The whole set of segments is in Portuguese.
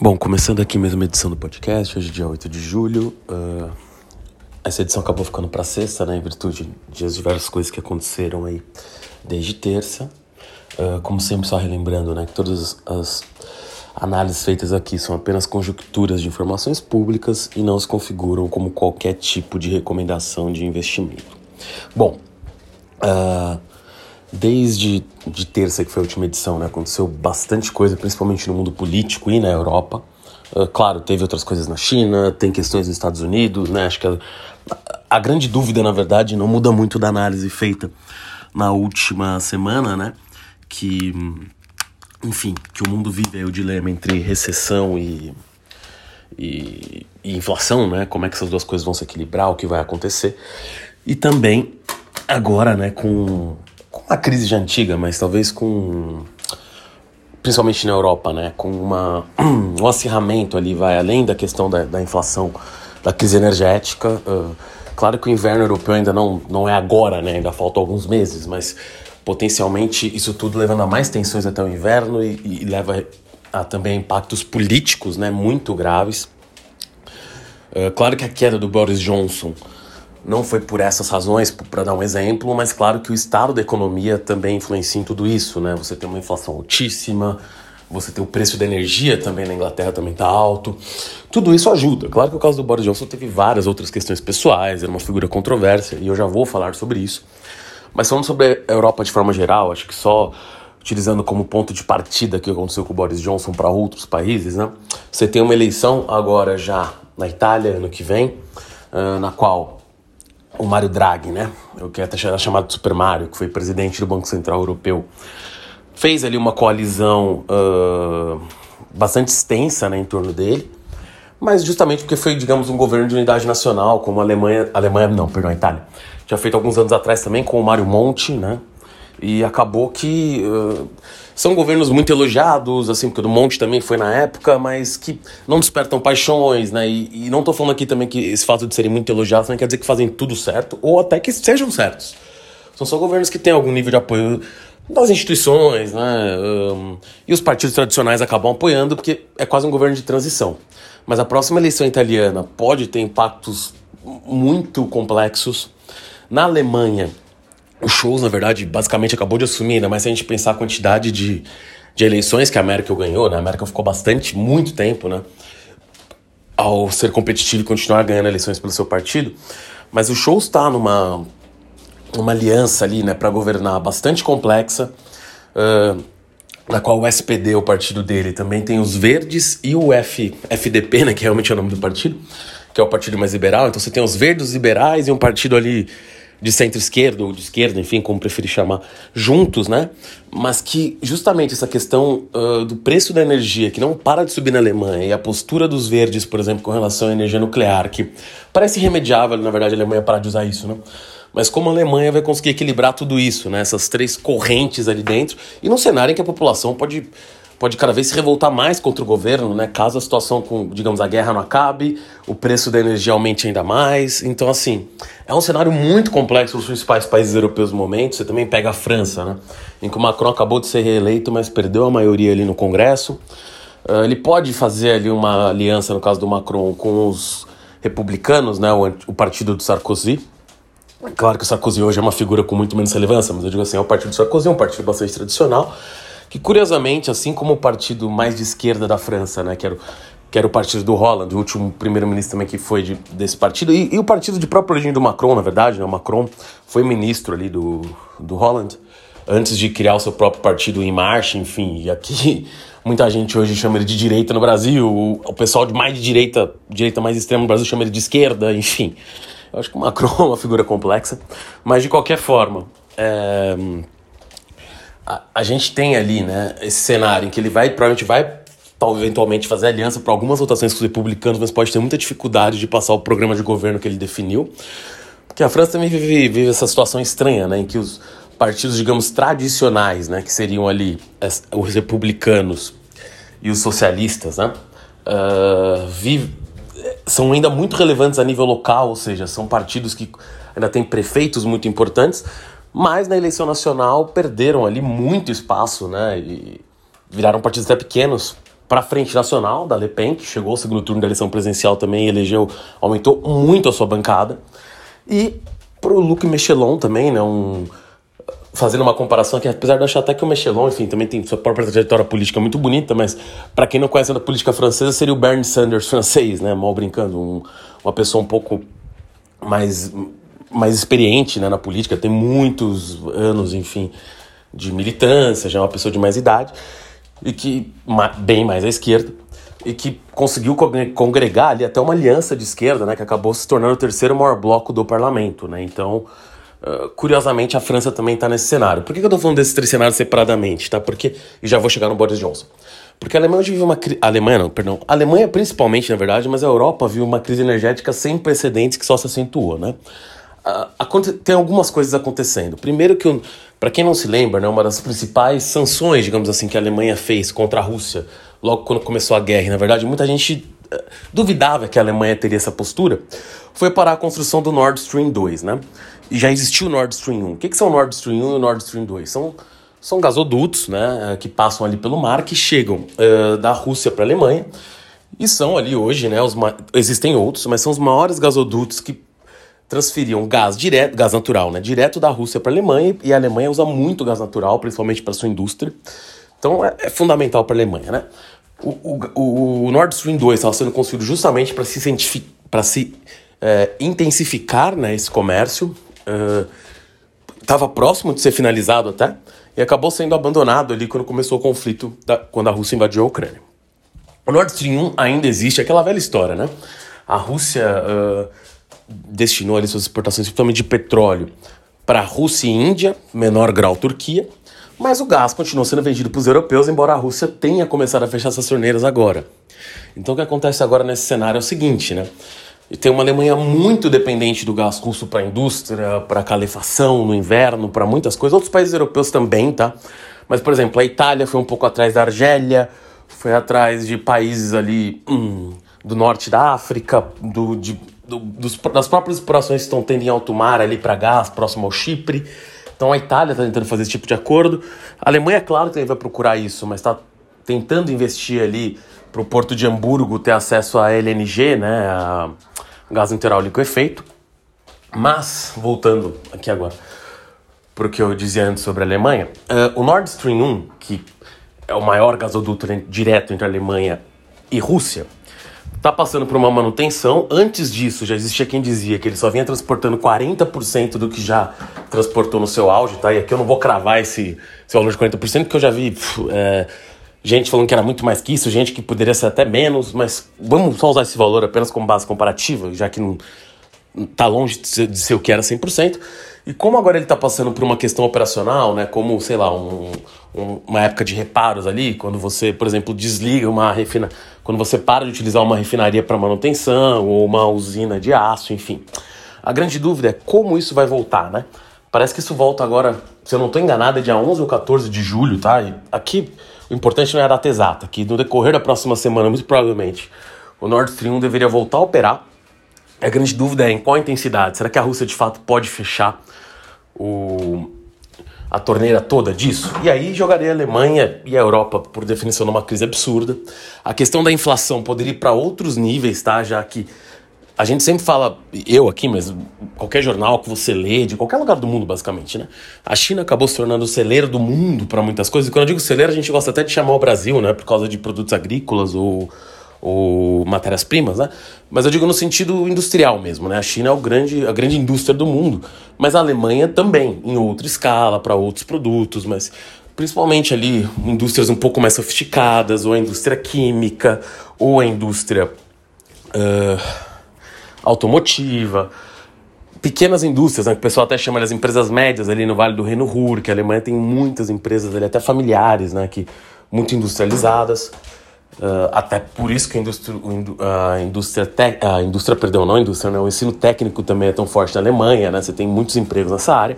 Bom, começando aqui mesmo a edição do podcast, hoje é dia 8 de julho. Uh, essa edição acabou ficando para sexta, né, em virtude de as diversas coisas que aconteceram aí desde terça. Uh, como sempre, só relembrando né, que todas as análises feitas aqui são apenas conjunturas de informações públicas e não se configuram como qualquer tipo de recomendação de investimento. Bom, uh, Desde de terça, que foi a última edição, né, aconteceu bastante coisa, principalmente no mundo político e na Europa. Uh, claro, teve outras coisas na China, tem questões nos Estados Unidos, né? Acho que a, a, grande dúvida, na verdade, não muda muito da análise feita na última semana, né? Que, enfim, que o mundo vive o dilema entre recessão e, e, e inflação, né? Como é que essas duas coisas vão se equilibrar, o que vai acontecer. E também agora, né, com com uma crise já antiga, mas talvez com principalmente na Europa, né, com uma, um acirramento ali, vai além da questão da, da inflação, da crise energética. Uh, claro que o inverno europeu ainda não, não é agora, né, ainda faltam alguns meses, mas potencialmente isso tudo levando a mais tensões até o inverno e, e leva a também impactos políticos, né, muito graves. Uh, claro que a queda do Boris Johnson não foi por essas razões, para dar um exemplo, mas claro que o estado da economia também influencia em tudo isso, né? Você tem uma inflação altíssima, você tem o preço da energia também na Inglaterra também está alto. Tudo isso ajuda. Claro que o caso do Boris Johnson teve várias outras questões pessoais, era uma figura controversa e eu já vou falar sobre isso. Mas falando sobre a Europa de forma geral, acho que só utilizando como ponto de partida que aconteceu com o Boris Johnson para outros países, né? Você tem uma eleição agora já na Itália ano que vem, uh, na qual o Mário Draghi, né? O que até era chamado Super Mario, que foi presidente do Banco Central Europeu, fez ali uma coalizão uh, bastante extensa né, em torno dele, mas justamente porque foi, digamos, um governo de unidade nacional, como a Alemanha, Alemanha não, perdão, a Itália, tinha feito alguns anos atrás também com o Mário Monti, né? E acabou que uh, são governos muito elogiados, assim, porque o do Monte também foi na época, mas que não despertam paixões, né? E, e não estou falando aqui também que esse fato de serem muito elogiados não quer dizer que fazem tudo certo, ou até que sejam certos. São só governos que têm algum nível de apoio das instituições, né? Um, e os partidos tradicionais acabam apoiando, porque é quase um governo de transição. Mas a próxima eleição italiana pode ter impactos muito complexos. Na Alemanha, o Shows, na verdade, basicamente acabou de assumir, ainda mais se a gente pensar a quantidade de, de eleições que a América ganhou, né? A América ficou bastante, muito tempo, né? Ao ser competitivo e continuar ganhando eleições pelo seu partido. Mas o Shows está numa uma aliança ali, né, para governar bastante complexa, uh, na qual o SPD, o partido dele, também tem os Verdes e o F, FDP, né, que realmente é o nome do partido, que é o partido mais liberal. Então você tem os Verdes liberais e um partido ali de centro-esquerda ou de esquerda, enfim, como preferir chamar, juntos, né? Mas que justamente essa questão uh, do preço da energia, que não para de subir na Alemanha, e a postura dos verdes, por exemplo, com relação à energia nuclear, que parece irremediável, na verdade, a Alemanha parar de usar isso, né? Mas como a Alemanha vai conseguir equilibrar tudo isso, né? Essas três correntes ali dentro, e num cenário em que a população pode pode cada vez se revoltar mais contra o governo, né? Caso a situação com, digamos, a guerra não acabe, o preço da energia aumente ainda mais. Então, assim, é um cenário muito complexo os principais países europeus no momento. Você também pega a França, né? Em que o Macron acabou de ser reeleito, mas perdeu a maioria ali no Congresso. Uh, ele pode fazer ali uma aliança, no caso do Macron, com os republicanos, né? O, o partido do Sarkozy. Claro que o Sarkozy hoje é uma figura com muito menos relevância, mas eu digo assim, é o partido do Sarkozy, é um partido bastante tradicional que curiosamente, assim como o partido mais de esquerda da França, né, que era que era o partido do Holland, o último primeiro-ministro também que foi de, desse partido, e, e, o partido de própria origem do Macron, na verdade, né, o Macron foi ministro ali do, do Holland, antes de criar o seu próprio partido em marcha, enfim, e aqui muita gente hoje chama ele de direita no Brasil, o, o pessoal de mais de direita, direita mais extrema no Brasil chama ele de esquerda, enfim. Eu acho que o Macron é uma figura complexa, mas de qualquer forma, é, a, gente tem ali, né, esse cenário em que ele vai, provavelmente vai eventualmente fazer aliança para algumas votações com os republicanos, mas pode ter muita dificuldade de passar o programa de governo que ele definiu. Porque a França também vive, vive essa situação estranha, né, em que os partidos, digamos, tradicionais, né, que seriam ali os republicanos e os socialistas, né, uh, vive, são ainda muito relevantes a nível local, ou seja, são partidos que ainda têm prefeitos muito importantes, mas na eleição nacional perderam ali muito espaço, né? E viraram partidos até pequenos para a Frente Nacional da Le Pen, que chegou ao segundo turno da eleição presidencial também, elegeu, aumentou muito a sua bancada, e para o Luc Mechelon também, né, um, fazendo uma comparação que apesar de eu achar até que o Mechelon, enfim, também tem sua própria trajetória política muito bonita, mas para quem não conhece a política francesa, seria o Bernie Sanders francês, né, mal brincando, um, uma pessoa um pouco mais mais experiente né, na política, tem muitos anos, enfim, de militância, já é uma pessoa de mais idade, e que bem mais à esquerda, e que conseguiu congregar ali até uma aliança de esquerda, né, que acabou se tornando o terceiro maior bloco do parlamento. Né? Então, uh, curiosamente, a França também está nesse cenário. Por que, eu estou falando desses três cenários separadamente? Tá? Porque, e já vou chegar no Boris Johnson. Porque a Alemanha vive uma crise. Alemanha não, perdão. A Alemanha principalmente, na verdade, mas a Europa viu uma crise energética sem precedentes que só se acentuou, né? Tem algumas coisas acontecendo. Primeiro que, para quem não se lembra, né, uma das principais sanções, digamos assim, que a Alemanha fez contra a Rússia logo quando começou a guerra, e, na verdade muita gente uh, duvidava que a Alemanha teria essa postura, foi parar a construção do Nord Stream 2, né? E já existiu o Nord Stream 1. O que, que são o Nord Stream 1 e o Nord Stream 2? São, são gasodutos, né, que passam ali pelo mar, que chegam uh, da Rússia para a Alemanha, e são ali hoje, né, os existem outros, mas são os maiores gasodutos que transferiam gás direto, gás natural, né, direto da Rússia para a Alemanha, e a Alemanha usa muito gás natural, principalmente para sua indústria. Então é, é fundamental para a Alemanha, né? O, o, o, Nord Stream 2 estava sendo construído justamente para se, se é, intensificar né, esse comércio. Estava uh, próximo de ser finalizado até, e acabou sendo abandonado ali quando começou o conflito, da, quando a Rússia invadiu a Ucrânia. O Nord Stream 1 ainda existe, aquela velha história, né? A Rússia uh, destinou ali suas exportações, principalmente de petróleo, para a Rússia e Índia, menor grau Turquia, mas o gás continuou sendo vendido para os europeus, embora a Rússia tenha começado a fechar essas torneiras agora. Então o que acontece agora nesse cenário é o seguinte, né? Tem uma Alemanha muito dependente do gás russo para a indústria, para calefação no inverno, para muitas coisas. Outros países europeus também, tá? Mas, por exemplo, a Itália foi um pouco atrás da Argélia, foi atrás de países ali hum, do norte da África, do, de do, dos, das próprias explorações que estão tendo em alto mar ali para gás, próximo ao Chipre. Então a Itália está tentando fazer esse tipo de acordo. A Alemanha, é claro que vai procurar isso, mas está tentando investir ali para o porto de Hamburgo ter acesso a LNG, né, a gás natural liquefeito. Mas, voltando aqui agora para o que eu dizia antes sobre a Alemanha, uh, o Nord Stream 1, que é o maior gasoduto direto entre Alemanha e Rússia, está passando por uma manutenção. Antes disso, já existia quem dizia que ele só vinha transportando 40% do que já transportou no seu auge, tá? E aqui eu não vou cravar esse, esse valor de 40%, porque eu já vi é, gente falando que era muito mais que isso, gente que poderia ser até menos, mas vamos só usar esse valor apenas como base comparativa, já que não está longe de ser, de ser o que era 100%. E como agora ele está passando por uma questão operacional, né, como, sei lá, um, um, uma época de reparos ali, quando você, por exemplo, desliga uma refina, quando você para de utilizar uma refinaria para manutenção ou uma usina de aço, enfim. A grande dúvida é como isso vai voltar, né? Parece que isso volta agora, se eu não estou enganado, é dia 11 ou 14 de julho, tá? E aqui o importante não é a data exata, que no decorrer da próxima semana, muito provavelmente, o Nord Stream deveria voltar a operar. A grande dúvida é em qual intensidade. Será que a Rússia de fato pode fechar o, a torneira toda disso. E aí jogaria a Alemanha e a Europa, por definição, numa crise absurda. A questão da inflação poderia ir para outros níveis, tá? Já que a gente sempre fala, eu aqui, mas qualquer jornal que você lê, de qualquer lugar do mundo, basicamente, né? A China acabou se tornando o celeiro do mundo para muitas coisas. E quando eu digo celeiro, a gente gosta até de chamar o Brasil, né? Por causa de produtos agrícolas ou ou matérias-primas, né? Mas eu digo no sentido industrial mesmo, né? A China é o grande, a grande indústria do mundo, mas a Alemanha também, em outra escala, para outros produtos, mas principalmente ali indústrias um pouco mais sofisticadas, ou a indústria química, ou a indústria uh, automotiva, pequenas indústrias, né, que o pessoal até chama de as empresas médias ali no Vale do Reno Ruhr, que a Alemanha tem muitas empresas ali, até familiares, né, que muito industrializadas. Uh, até por isso que a indústria, a indústria, te, a indústria, perdão, não a indústria, né, o ensino técnico também é tão forte na Alemanha, né, você tem muitos empregos nessa área.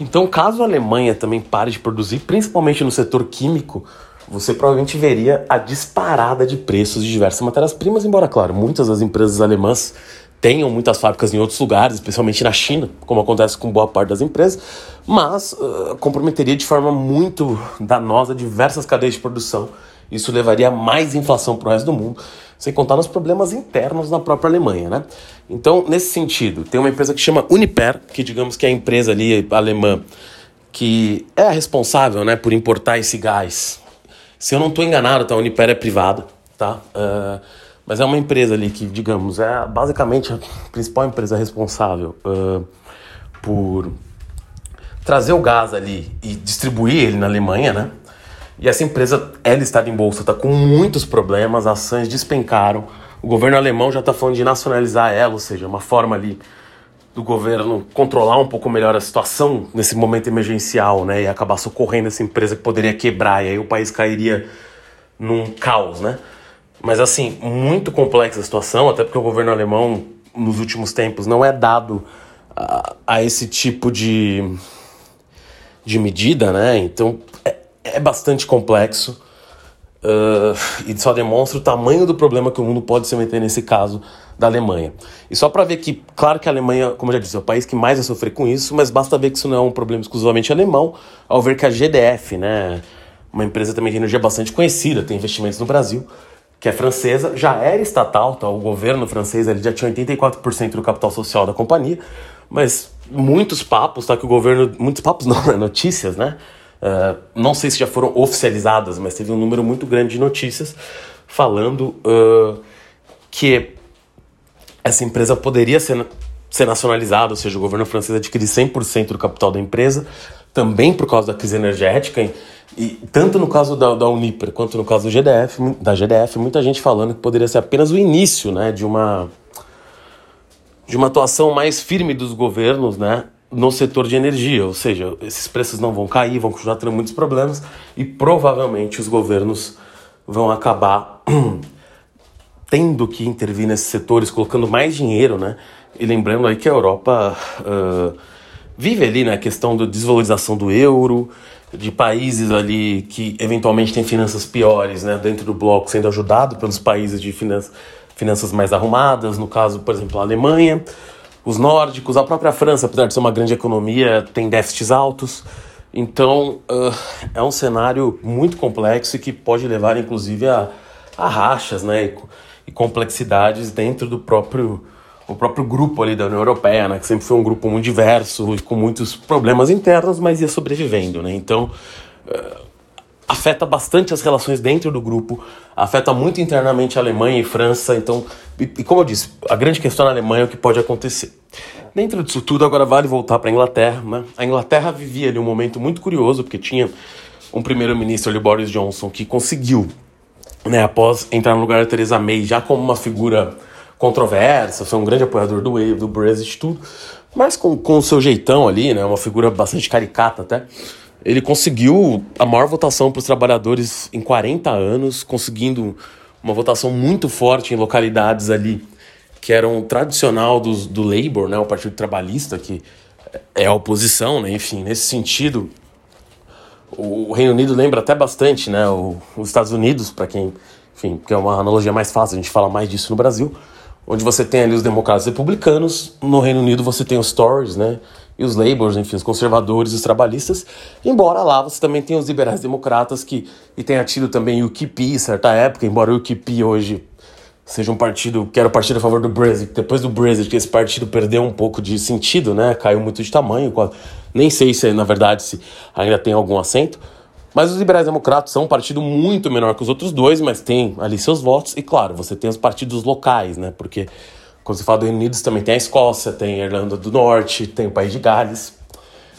Então, caso a Alemanha também pare de produzir, principalmente no setor químico, você provavelmente veria a disparada de preços de diversas matérias-primas, embora, claro, muitas das empresas alemãs tenham muitas fábricas em outros lugares, especialmente na China, como acontece com boa parte das empresas, mas uh, comprometeria de forma muito danosa diversas cadeias de produção Isso levaria a mais inflação para o resto do mundo, sem contar nos problemas internos na própria Alemanha, né? Então, nesse sentido, tem uma empresa que chama Uniper, que digamos que é a empresa ali alemã que é a responsável, né, por importar esse gás. Se eu não estou enganado, tá? A Uniper é privada, tá? Uh, mas é uma empresa ali que, digamos, é basicamente a principal empresa responsável uh, por trazer o gás ali e distribuir ele na Alemanha, né? E essa empresa é listada em bolsa, está com muitos problemas, ações despencaram. O governo alemão já está falando de nacionalizar ela, ou seja, uma forma ali do governo controlar um pouco melhor a situação nesse momento emergencial, né? E acabar socorrendo essa empresa que poderia quebrar, e aí o país cairia num caos, né? Mas assim, muito complexa a situação, até porque o governo alemão, nos últimos tempos, não é dado a, a esse tipo de, de medida, né? Então é, é bastante complexo uh, e só demonstra o tamanho do problema que o mundo pode se meter nesse caso da Alemanha. E só para ver que, claro que a Alemanha, como eu já disse, é o país que mais vai sofrer com isso, mas basta ver que isso não é um problema exclusivamente alemão, ao ver que a GDF, né, uma empresa também de energia bastante conhecida, tem investimentos no Brasil, que é francesa, já era estatal, tá? o governo francês ele já tinha 84% do capital social da companhia, mas muitos papos, tá? Que o governo. Muitos papos não, né? notícias, né? Uh, não sei se já foram oficializadas, mas teve um número muito grande de notícias falando uh, que essa empresa poderia ser, ser nacionalizada, ou seja, o governo francês adquirir 100% do capital da empresa, também por causa da crise energética. E, e tanto no caso da, da Uniper quanto no caso do GDF, da GDF, muita gente falando que poderia ser apenas o início né, de uma de uma atuação mais firme dos governos, né, no setor de energia, ou seja, esses preços não vão cair, vão continuar tendo muitos problemas e provavelmente os governos vão acabar tendo que intervir nesses setores, colocando mais dinheiro, né? E lembrando aí que a Europa uh, vive ali na né, questão da desvalorização do euro, de países ali que eventualmente têm finanças piores, né? Dentro do bloco, sendo ajudado pelos países de finanças finanças mais arrumadas, no caso, por exemplo, a Alemanha, os nórdicos, a própria França, apesar de ser uma grande economia, tem déficits altos. Então, uh, é um cenário muito complexo e que pode levar, inclusive, a, a rachas né, e, e, complexidades dentro do próprio, o próprio grupo ali da União Europeia, né, que sempre foi um grupo muito diverso e com muitos problemas internos, mas ia sobrevivendo. Né? Então, uh, afeta bastante as relações dentro do grupo, afeta muito internamente a Alemanha e França. Então, e, e como eu disse, a grande questão na Alemanha é o que pode acontecer. Dentro disso tudo, agora vale voltar para a Inglaterra. Né? A Inglaterra vivia ali um momento muito curioso, porque tinha um primeiro-ministro ali, Boris Johnson, que conseguiu, né, após entrar no lugar da Theresa May, já como uma figura controversa, foi um grande apoiador do Wave, do Brexit, tudo, mas com, com o seu jeitão ali, né, uma figura bastante caricata até ele conseguiu a maior votação para os trabalhadores em 40 anos, conseguindo uma votação muito forte em localidades ali que eram tradicional dos, do Labour, né, o Partido Trabalhista, que é a oposição, né, enfim, nesse sentido, o Reino Unido lembra até bastante né, o, os Estados Unidos, para quem, enfim, que é uma analogia mais fácil, a gente fala mais disso no Brasil, onde você tem ali os democratas republicanos, no Reino Unido você tem os Tories, né, e os Labours, enfim, os conservadores, os trabalhistas, embora lá você também tenha os liberais democratas que e tenha tido também o UKIP certa época, embora o UKIP hoje seja um partido que era o partido a favor do Brexit, depois do Brexit que esse partido perdeu um pouco de sentido, né, caiu muito de tamanho, nem sei se na verdade se ainda tem algum assento, mas os liberais democratas são um partido muito menor que os outros dois, mas tem ali seus votos. E claro, você tem os partidos locais, né, porque quando você fala do Reino Unido, também tem a Escócia, tem a Irlanda do Norte, tem o País de Gales.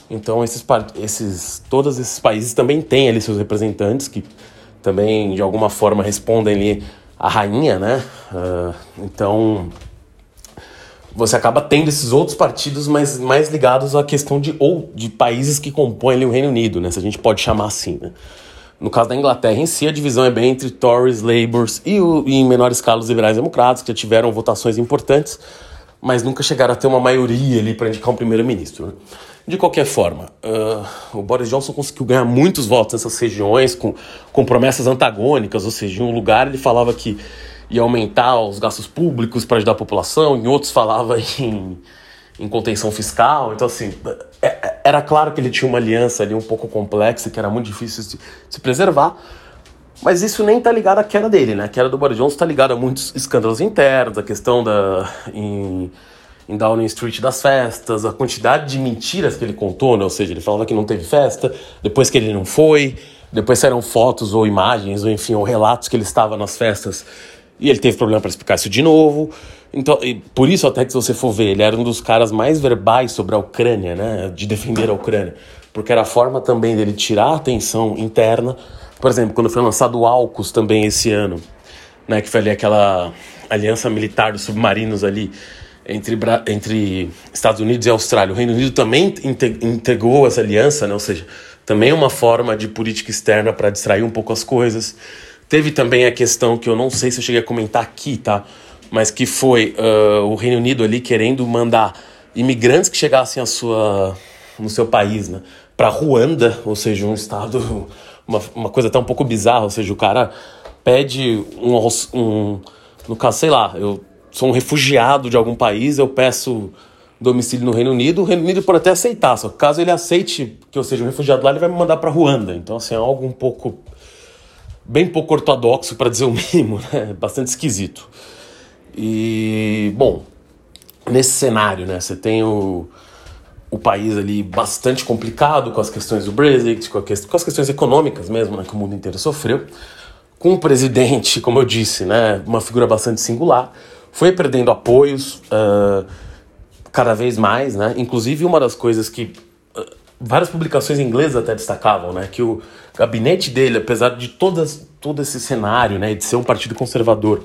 Então, esses, esses, todos esses países também têm ali seus representantes que também, de alguma forma, respondem ali à rainha, né? Uh, então, você acaba tendo esses outros partidos mais, mais ligados à questão de ou de países que compõem ali o Reino Unido, né? Se a gente pode chamar assim, né? No caso da Inglaterra em si, a divisão é bem entre Tories, Labours e, o, e em menor escala os liberais democratas, que já tiveram votações importantes, mas nunca chegaram a ter uma maioria ali para indicar um primeiro-ministro. Né? De qualquer forma, uh, o Boris Johnson conseguiu ganhar muitos votos nessas regiões com, com promessas antagônicas, ou seja, em um lugar ele falava que ia aumentar os gastos públicos para ajudar a população, em outros falava em em contenção fiscal. Então, assim, é, é, era claro que ele tinha uma aliança ali um pouco complexa, que era muito difícil de se preservar. Mas isso nem tá ligado à queda dele, né? A queda do Boris Johnson tá ligada a muitos escândalos internos, a questão da. Em, em Downing Street das festas, a quantidade de mentiras que ele contou, né? Ou seja, ele falava que não teve festa, depois que ele não foi, depois saíram fotos ou imagens, ou enfim, ou relatos que ele estava nas festas e ele teve problema para explicar isso de novo. Então, por isso até que se você for ver, ele era um dos caras mais verbais sobre a Ucrânia, né? De defender a Ucrânia. Porque era a forma também dele tirar a atenção interna. Por exemplo, quando foi lançado o AUKUS também esse ano, né? Que foi ali aquela aliança militar dos submarinos ali entre, entre Estados Unidos e Austrália. O Reino Unido também integrou essa aliança, né? ou seja, também é uma forma de política externa para distrair um pouco as coisas. Teve também a questão que eu não sei se eu cheguei a comentar aqui, tá? Mas que foi uh, o Reino Unido ali querendo mandar imigrantes que chegassem a sua, no seu país, né? Para Ruanda, ou seja, um estado, uma, uma coisa até um pouco bizarra, ou seja, o cara pede um, um no caso, sei lá, eu sou um refugiado de algum país, eu peço domicílio no Reino Unido, o Reino Unido pode até aceitar, só que caso ele aceite que eu seja um refugiado lá, ele vai me mandar para Ruanda. Então, assim, é algo um pouco. Bem pouco ortodoxo, para dizer o mínimo, né? Bastante esquisito. E, bom, nesse cenário, né, você tem o, o país ali bastante complicado com as questões do Brexit, com, com as questões econômicas mesmo, né, que o mundo inteiro sofreu. Com um presidente, como eu disse, né, uma figura bastante singular foi perdendo apoios uh, cada vez mais, né? Inclusive uma das coisas que várias publicações inglesas até destacavam, né? Que o gabinete dele, apesar de todas, todo esse cenário, né? De ser um partido conservador,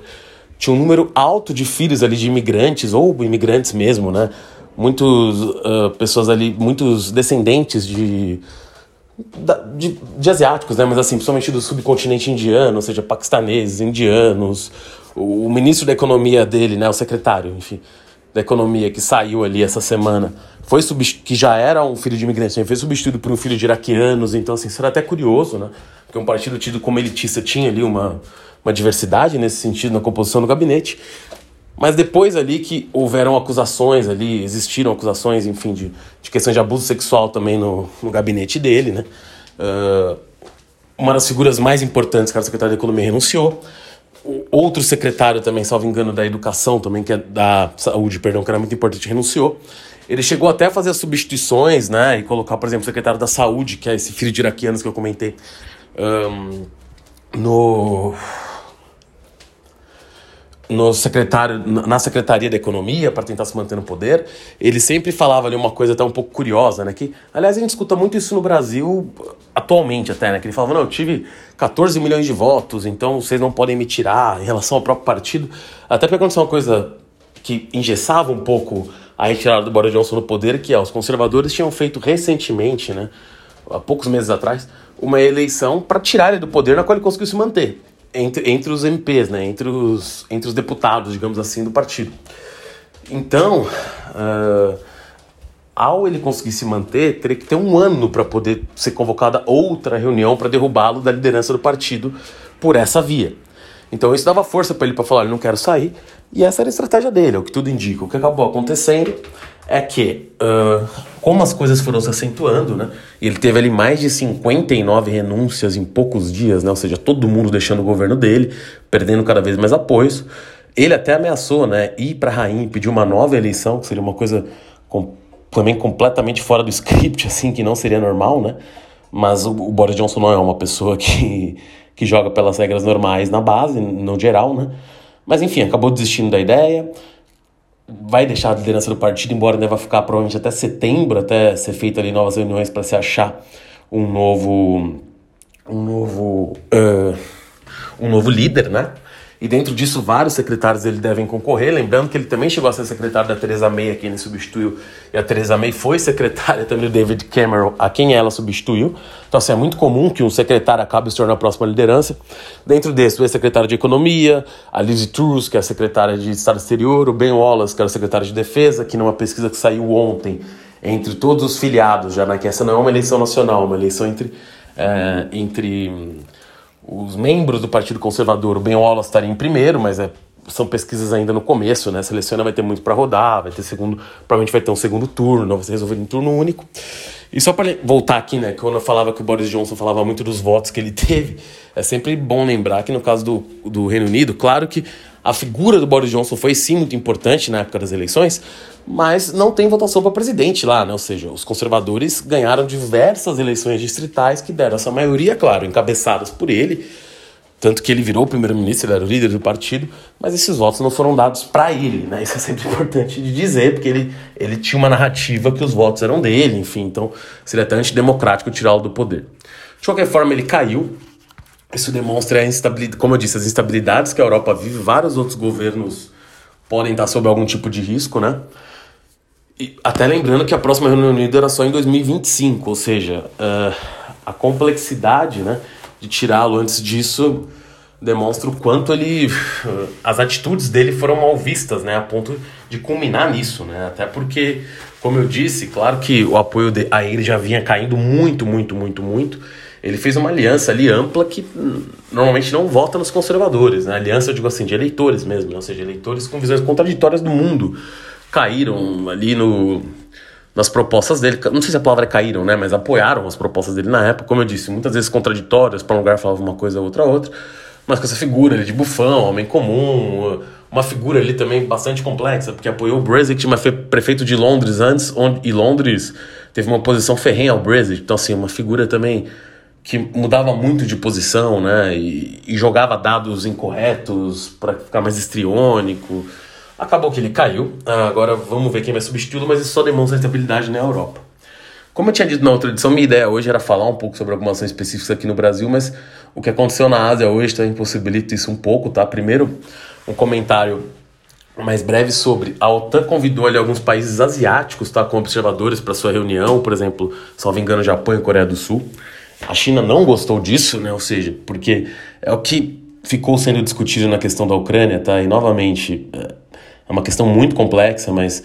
tinha um número alto de filhos ali de imigrantes ou imigrantes mesmo, né? Muitos uh, pessoas ali, muitos descendentes de de, de, asiáticos, né? Mas assim, principalmente do subcontinente indiano, ou seja, paquistaneses, indianos, o, o, ministro da economia dele, né? O secretário, enfim, da economia que saiu ali essa semana, foi que já era um filho de imigrantes, né? foi substituído por um filho de iraquianos, então assim, será até curioso, né? Porque um partido tido como elitista tinha ali uma, uma diversidade nesse sentido na composição do gabinete. Mas depois ali que houveram acusações ali, existiram acusações, enfim, de, de questões de abuso sexual também no, no gabinete dele, né? Uh, uma das figuras mais importantes, que era o secretário da Economia, renunciou. Outro secretário também, salvo engano, da Educação também, que é da Saúde, perdão, que era muito importante, renunciou. Ele chegou até a fazer as substituições, né? E colocar, por exemplo, o secretário da Saúde, que é esse filho de iraquianos que eu comentei, um, no no secretário, na Secretaria da Economia para tentar se manter no poder, ele sempre falava ali uma coisa até um pouco curiosa, né? Que, aliás, a gente escuta muito isso no Brasil atualmente até, né? Que ele falava, não, eu tive 14 milhões de votos, então vocês não podem me tirar em relação ao próprio partido. Até porque aconteceu uma coisa que engessava um pouco a retirada do Boris Johnson no poder, que é, os conservadores tinham feito recentemente, né? Há poucos meses atrás, uma eleição para tirar ele do poder na qual ele conseguiu se manter entre, entre os MPs, né? entre, os, entre os deputados, digamos assim, do partido. Então, uh, ao ele conseguir se manter, teria que ter um ano para poder ser convocada outra reunião para derrubá-lo da liderança do partido por essa via. Então isso dava força para ele para falar, não quero sair, e essa era a estratégia dele, é o que tudo indica. O que acabou acontecendo é que, uh, como as coisas foram se acentuando, né? Ele teve ali mais de 59 renúncias em poucos dias, né? Ou seja, todo mundo deixando o governo dele, perdendo cada vez mais apoios. Ele até ameaçou, né? Ir para rainha e pedir uma nova eleição, que seria uma coisa com, também completamente fora do script, assim, que não seria normal, né? Mas o, o Boris Johnson não é uma pessoa que, que joga pelas regras normais na base, no geral, né? Mas enfim, acabou desistindo da ideia. Vai deixar a liderança do partido, embora deva ficar provavelmente até setembro, até ser feita ali novas reuniões para se achar um novo. um novo. Uh, um novo líder, né? E dentro disso, vários secretários ele devem concorrer. Lembrando que ele também chegou a ser secretário da Theresa May, a quem ele substituiu. E a Theresa May foi secretária também do David Cameron, a quem ela substituiu. Então, assim, é muito comum que um secretário acabe se tornando a próxima liderança. Dentro desse, o ex-secretário de Economia, a Liz Truss, que é a secretária de Estado Exterior, o Ben Wallace, que era o secretário de Defesa, que numa pesquisa que saiu ontem, entre todos os filiados, já né, que essa não é uma eleição nacional, é uma eleição entre. É, entre os membros do Partido Conservador, o Ben Wallace estaria em primeiro, mas é são pesquisas ainda no começo, né? A seleção ainda vai ter muito para rodar, vai ter segundo, provavelmente vai ter um segundo turno, vai ser resolvido em turno único. E só para voltar aqui, né, quando eu falava que o Boris Johnson falava muito dos votos que ele teve, é sempre bom lembrar que no caso do, do Reino Unido, claro que a figura do Boris Johnson foi sim muito importante na época das eleições, mas não tem votação para presidente lá, né? Ou seja, os conservadores ganharam diversas eleições distritais que deram essa maioria, claro, encabeçadas por ele, tanto que ele virou primeiro-ministro, ele era o líder do partido, mas esses votos não foram dados para ele, né? Isso é sempre importante de dizer, porque ele, ele tinha uma narrativa que os votos eram dele, enfim, então seria até antidemocrático tirá-lo do poder. De qualquer forma, ele caiu. Isso demonstra a instabilidade, como eu disse, as instabilidades que a Europa vive. Vários outros governos podem estar sob algum tipo de risco, né? E até lembrando que a próxima Reunião Unida era só em 2025, ou seja, uh, a complexidade, né? de tirá-lo antes disso demonstra o quanto ele as atitudes dele foram mal vistas, né, a ponto de culminar nisso, né? Até porque, como eu disse, claro que o apoio de, a ele já vinha caindo muito, muito, muito, muito. Ele fez uma aliança ali ampla que normalmente não vota nos conservadores, né? Aliança, eu digo assim, de eleitores mesmo, né? ou seja, eleitores com visões contraditórias do mundo caíram ali no nas propostas dele. Não sei se a palavra é caíram, né? Mas apoiaram as propostas dele na época, como eu disse, muitas vezes contraditórias, para um lugar falava uma coisa, outra outra. Mas com essa figura ali de bufão, homem comum, uma figura ali também bastante complexa, porque apoiou o Brexit, mas foi prefeito de Londres antes, onde, e Londres teve uma posição ferrenha ao Brexit. Então, assim, uma figura também que mudava muito de posição, né? E, e jogava dados incorretos para ficar mais estriônico. Acabou que ele caiu, ah, agora vamos ver quem vai substituí-lo, mas isso só demonstra estabilidade na Europa. Como eu tinha dito na outra edição, minha ideia hoje era falar um pouco sobre algumas ações específicas aqui no Brasil, mas o que aconteceu na Ásia hoje também possibilita isso um pouco, tá? Primeiro, um comentário mais breve sobre a OTAN convidou ali alguns países asiáticos, tá, como observadores para sua reunião, por exemplo, salvo engano, Japão e Coreia do Sul. A China não gostou disso, né? Ou seja, porque é o que ficou sendo discutido na questão da Ucrânia, tá? E novamente, é, é uma questão muito complexa, mas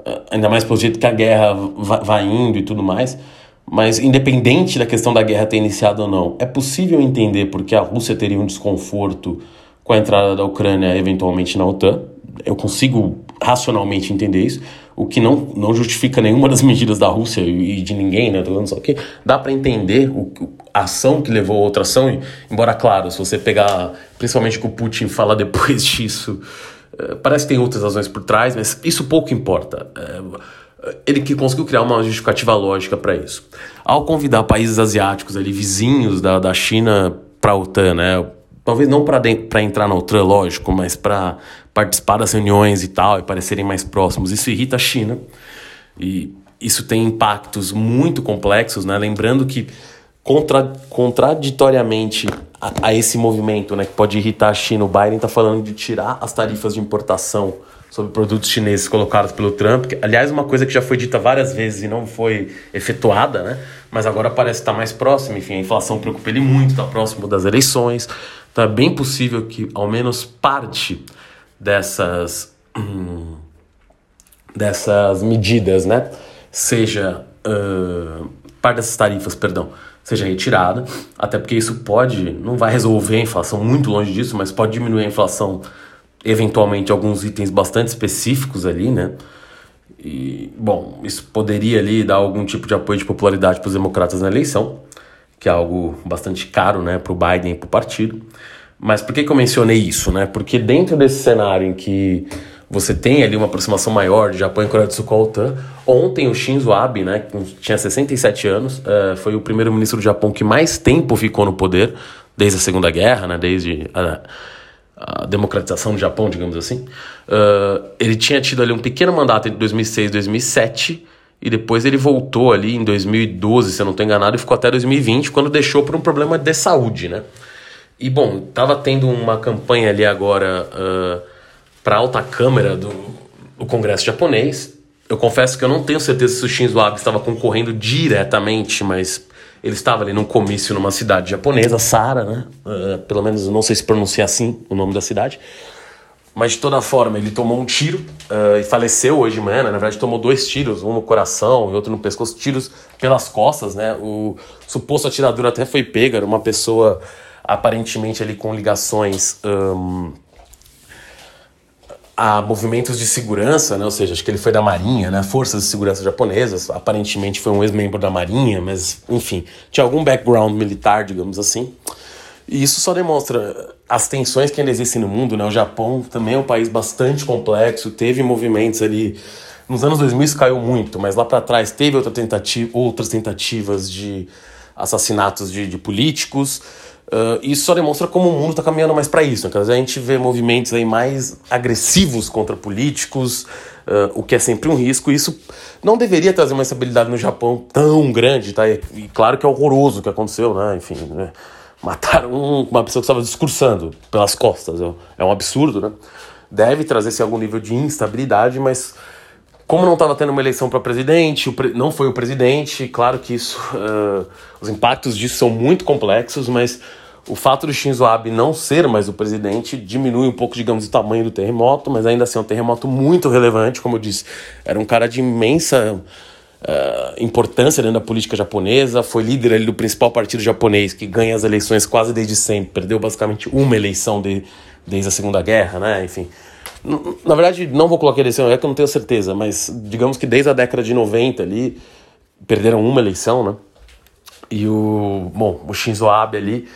uh, ainda mais pelo jeito que a guerra vai indo e tudo mais. Mas independente da questão da guerra ter iniciado ou não, é possível entender porque a Rússia teria um desconforto com a entrada da Ucrânia eventualmente na OTAN. Eu consigo racionalmente entender isso, o que não, não justifica nenhuma das medidas da Rússia e de ninguém, né? Tô só que dá para entender o, a ação que levou a outra ação, embora, claro, se você pegar, principalmente com o Putin fala depois disso, eh, parece que tem outras razões por trás, mas isso pouco importa. Eh, ele que conseguiu criar uma justificativa lógica para isso. Ao convidar países asiáticos ali, vizinhos da, da China para a OTAN, né? talvez não para entrar na OTAN, lógico, mas para participar das reuniões e tal, e parecerem mais próximos, isso irrita a China. E isso tem impactos muito complexos, né? lembrando que contra, contraditoriamente a, a, esse movimento, né, que pode irritar a China, o Biden está falando de tirar as tarifas de importação sobre produtos chineses colocados pelo Trump, que, aliás, uma coisa que já foi dita várias vezes e não foi efetuada, né? Mas agora parece estar mais próximo, enfim, a inflação preocupa ele muito, está próximo das eleições, então é bem possível que ao menos parte dessas dessas medidas, né, seja uh, parte dessas tarifas, perdão, seja retirada, até porque isso pode, não vai resolver a inflação, muito longe disso, mas pode diminuir a inflação eventualmente alguns itens bastante específicos ali, né? E, bom, isso poderia ali dar algum tipo de apoio de popularidade para os democratas na eleição, que é algo bastante caro, né, para o Biden e para o partido. Mas por que, que eu mencionei isso, né? Porque dentro desse cenário em que você tem ali uma aproximação maior de Japão e Coreia do Sul com a OTAN. Ontem o Shinzo Abe, né, que tinha 67 anos, uh, foi o primeiro-ministro do Japão que mais tempo ficou no poder, desde a Segunda Guerra, né, desde a, a democratização do Japão, digamos assim. Uh, ele tinha tido ali um pequeno mandato entre 2006 e 2007, e depois ele voltou ali em 2012, se eu não estou enganado, e ficou até 2020, quando deixou por um problema de saúde, né. E, bom, estava tendo uma campanha ali agora... Uh, para alta câmara do, do Congresso japonês. Eu confesso que eu não tenho certeza se o Shinzo Abe estava concorrendo diretamente, mas ele estava ali num comício numa cidade japonesa, Sara, né? Uh, pelo menos não sei se pronuncia assim o nome da cidade. Mas de toda forma, ele tomou um tiro uh, e faleceu hoje de manhã. Né? Na verdade, tomou dois tiros, um no coração e outro no pescoço, tiros pelas costas, né? O suposto atirador até foi pego, era uma pessoa aparentemente ali com ligações um, a movimentos de segurança, né? ou seja, acho que ele foi da Marinha, né? Forças de Segurança Japonesas, aparentemente foi um ex-membro da Marinha, mas enfim, tinha algum background militar, digamos assim. E isso só demonstra as tensões que ainda existem no mundo, né? O Japão também é um país bastante complexo, teve movimentos ali nos anos 2000 isso caiu muito, mas lá para trás teve outra tentativa, outras tentativas de assassinatos de, de políticos. Uh, isso só demonstra como o mundo está caminhando mais para isso. Né? A gente vê movimentos aí mais agressivos contra políticos, uh, o que é sempre um risco. Isso não deveria trazer uma estabilidade no Japão tão grande, tá? E, e claro que é horroroso o que aconteceu, né? Enfim, né? mataram uma pessoa que estava discursando pelas costas. É, é um absurdo, né? Deve trazer-se algum nível de instabilidade, mas como não estava tendo uma eleição para presidente, pre... não foi o presidente, claro que isso, uh, os impactos disso são muito complexos, mas o fato do Shinzo Abe não ser mais o presidente diminui um pouco, digamos, o tamanho do terremoto, mas ainda assim é um terremoto muito relevante, como eu disse. Era um cara de imensa uh, importância dentro da política japonesa, foi líder ali do principal partido japonês, que ganha as eleições quase desde sempre, perdeu basicamente uma eleição de, desde a Segunda Guerra, né? Enfim. Na verdade, não vou colocar eleição, é que eu não tenho certeza, mas digamos que desde a década de 90 ali, perderam uma eleição, né? E o, bom, o Shinzo Abe ali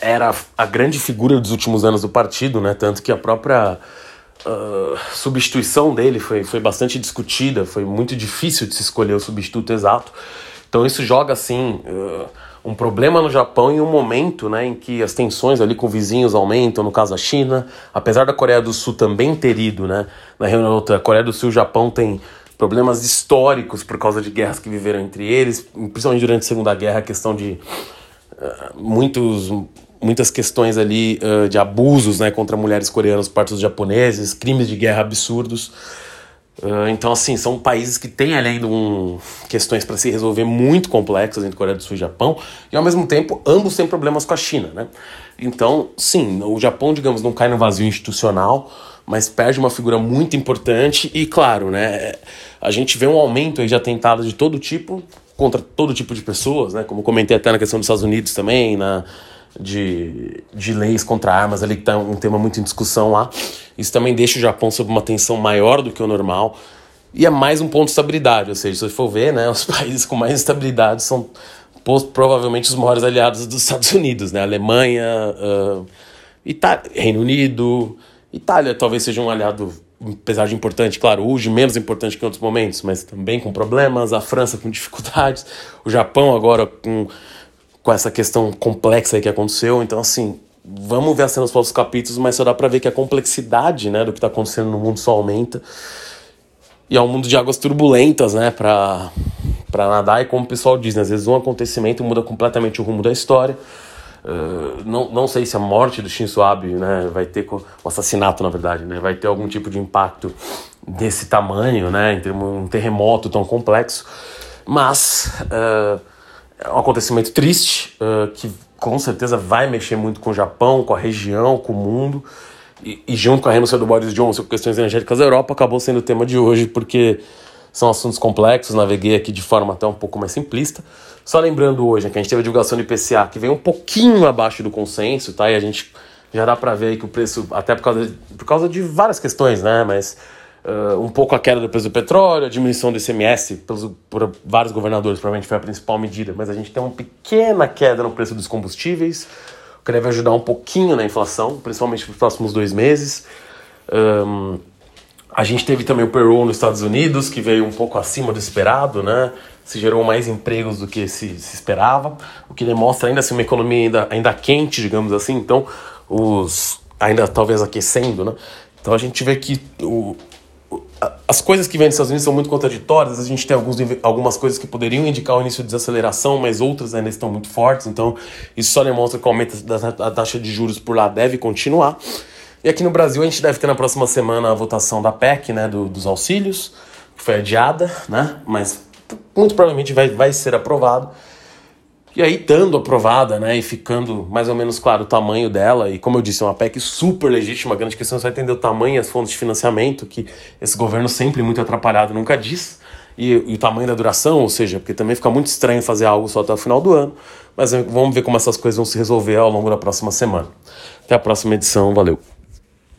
era a grande figura dos últimos anos do partido, né? Tanto que a própria uh, substituição dele foi, foi bastante discutida, foi muito difícil de se escolher o substituto exato. Então isso joga assim uh, um problema no Japão em um momento né, em que as tensões ali com vizinhos aumentam, no caso a China, apesar da Coreia do Sul também ter ido, né? Na reunião da Coreia do Sul e o Japão tem problemas históricos por causa de guerras que viveram entre eles, principalmente durante a Segunda Guerra, a questão de muitos muitas questões ali uh, de abusos né, contra mulheres coreanas por parte dos japoneses, crimes de guerra absurdos. Uh, então, assim, são países que têm além um, questões para se resolver muito complexas entre Coreia do Sul e Japão, e ao mesmo tempo ambos têm problemas com a China, né? Então, sim, o Japão, digamos, não cai no vazio institucional, mas perde uma figura muito importante e, claro, né, a gente vê um aumento aí de atentados de todo tipo contra todo tipo de pessoas, né? Como comentei até na questão dos Estados Unidos também, na de, de leis contra armas ali, que está um tema muito em discussão lá. Isso também deixa o Japão sob uma tensão maior do que o normal. E é mais um ponto de estabilidade, ou seja, se você for ver, né, os países com mais estabilidade são provavelmente os maiores aliados dos Estados Unidos, né? Alemanha, uh, Itália, Reino Unido, Itália talvez seja um aliado, apesar de importante, claro, hoje menos importante que em outros momentos, mas também com problemas, a França com dificuldades, o Japão agora com com essa questão complexa que aconteceu. Então, assim, vamos ver as cenas dos próximos capítulos, mas só dá pra ver que a complexidade né, do que tá acontecendo no mundo só aumenta. E é um mundo de águas turbulentas, né, pra, pra nadar. E como o pessoal diz, né, às vezes um acontecimento muda completamente o rumo da história. Uh, não, não sei se a morte do Shinzo Abe né, vai ter, o assassinato na verdade, né, vai ter algum tipo de impacto desse tamanho, né, em termos um terremoto tão complexo, mas uh, é um acontecimento triste uh, que com certeza vai mexer muito com o Japão, com a região, com o mundo. E, e junto com a renúncia do Boris Johnson questões energéticas da Europa, acabou sendo o tema de hoje, porque são assuntos complexos, naveguei aqui de forma até um pouco mais simplista. Só lembrando hoje né, que a gente teve a divulgação do IPCA, que veio um pouquinho abaixo do consenso, tá? E a gente já dá para ver que o preço, até por causa, de, por causa de várias questões, né? Mas Uh, um pouco a queda do preço do petróleo, a diminuição do ICMS pelos, por vários governadores, provavelmente foi a principal medida, mas a gente tem uma pequena queda no preço dos combustíveis, o que deve ajudar um pouquinho na inflação, principalmente para os próximos dois meses. Um, a gente teve também o payroll nos Estados Unidos, que veio um pouco acima do esperado, né? Se gerou mais empregos do que se, se esperava, o que demonstra ainda assim uma economia ainda, ainda quente, digamos assim, então os ainda talvez aquecendo, né? Então a gente vê que o, as coisas que vêm dos Estados Unidos são muito contraditórias. A gente tem alguns, algumas coisas que poderiam indicar o início de desaceleração, mas outras ainda estão muito fortes. Então, isso só demonstra que o aumento da taxa de juros por lá deve continuar. E aqui no Brasil, a gente deve ter na próxima semana a votação da PEC, né, do, dos auxílios, que foi adiada, né, mas muito provavelmente vai, vai ser aprovado. E aí, estando aprovada, né, e ficando mais ou menos claro o tamanho dela, e como eu disse, é uma PEC super legítima, a grande questão é só entender o tamanho e as fontes de financiamento, que esse governo sempre muito atrapalhado nunca diz, e, e, o tamanho da duração, ou seja, porque também fica muito estranho fazer algo só até o final do ano, mas vamos ver como essas coisas vão se resolver ao longo da próxima semana. Até a próxima edição, valeu!